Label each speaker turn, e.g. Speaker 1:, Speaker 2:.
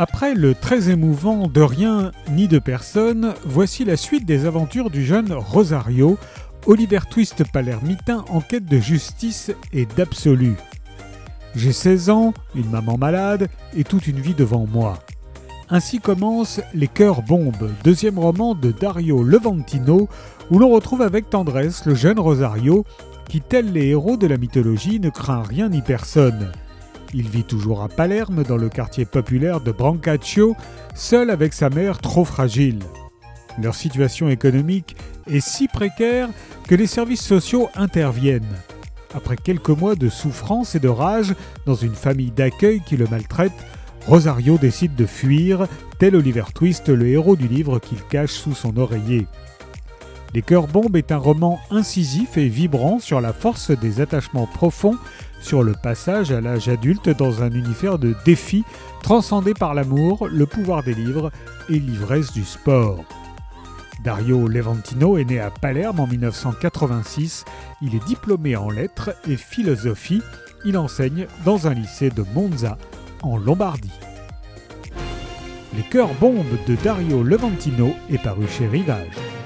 Speaker 1: Après le très émouvant De rien ni de personne, voici la suite des aventures du jeune Rosario, Oliver Twist palermitain en quête de justice et d'absolu. J'ai 16 ans, une maman malade et toute une vie devant moi. Ainsi commence Les Cœurs Bombes, deuxième roman de Dario Levantino, où l'on retrouve avec tendresse le jeune Rosario qui, tel les héros de la mythologie, ne craint rien ni personne. Il vit toujours à Palerme, dans le quartier populaire de Brancaccio, seul avec sa mère trop fragile. Leur situation économique est si précaire que les services sociaux interviennent. Après quelques mois de souffrance et de rage dans une famille d'accueil qui le maltraite, Rosario décide de fuir, tel Oliver Twist, le héros du livre qu'il cache sous son oreiller. Les Cœurs Bombes est un roman incisif et vibrant sur la force des attachements profonds, sur le passage à l'âge adulte dans un univers de défis transcendé par l'amour, le pouvoir des livres et l'ivresse du sport. Dario Levantino est né à Palerme en 1986. Il est diplômé en lettres et philosophie. Il enseigne dans un lycée de Monza, en Lombardie. Les cœurs bombes de Dario Levantino est paru chez Rivage.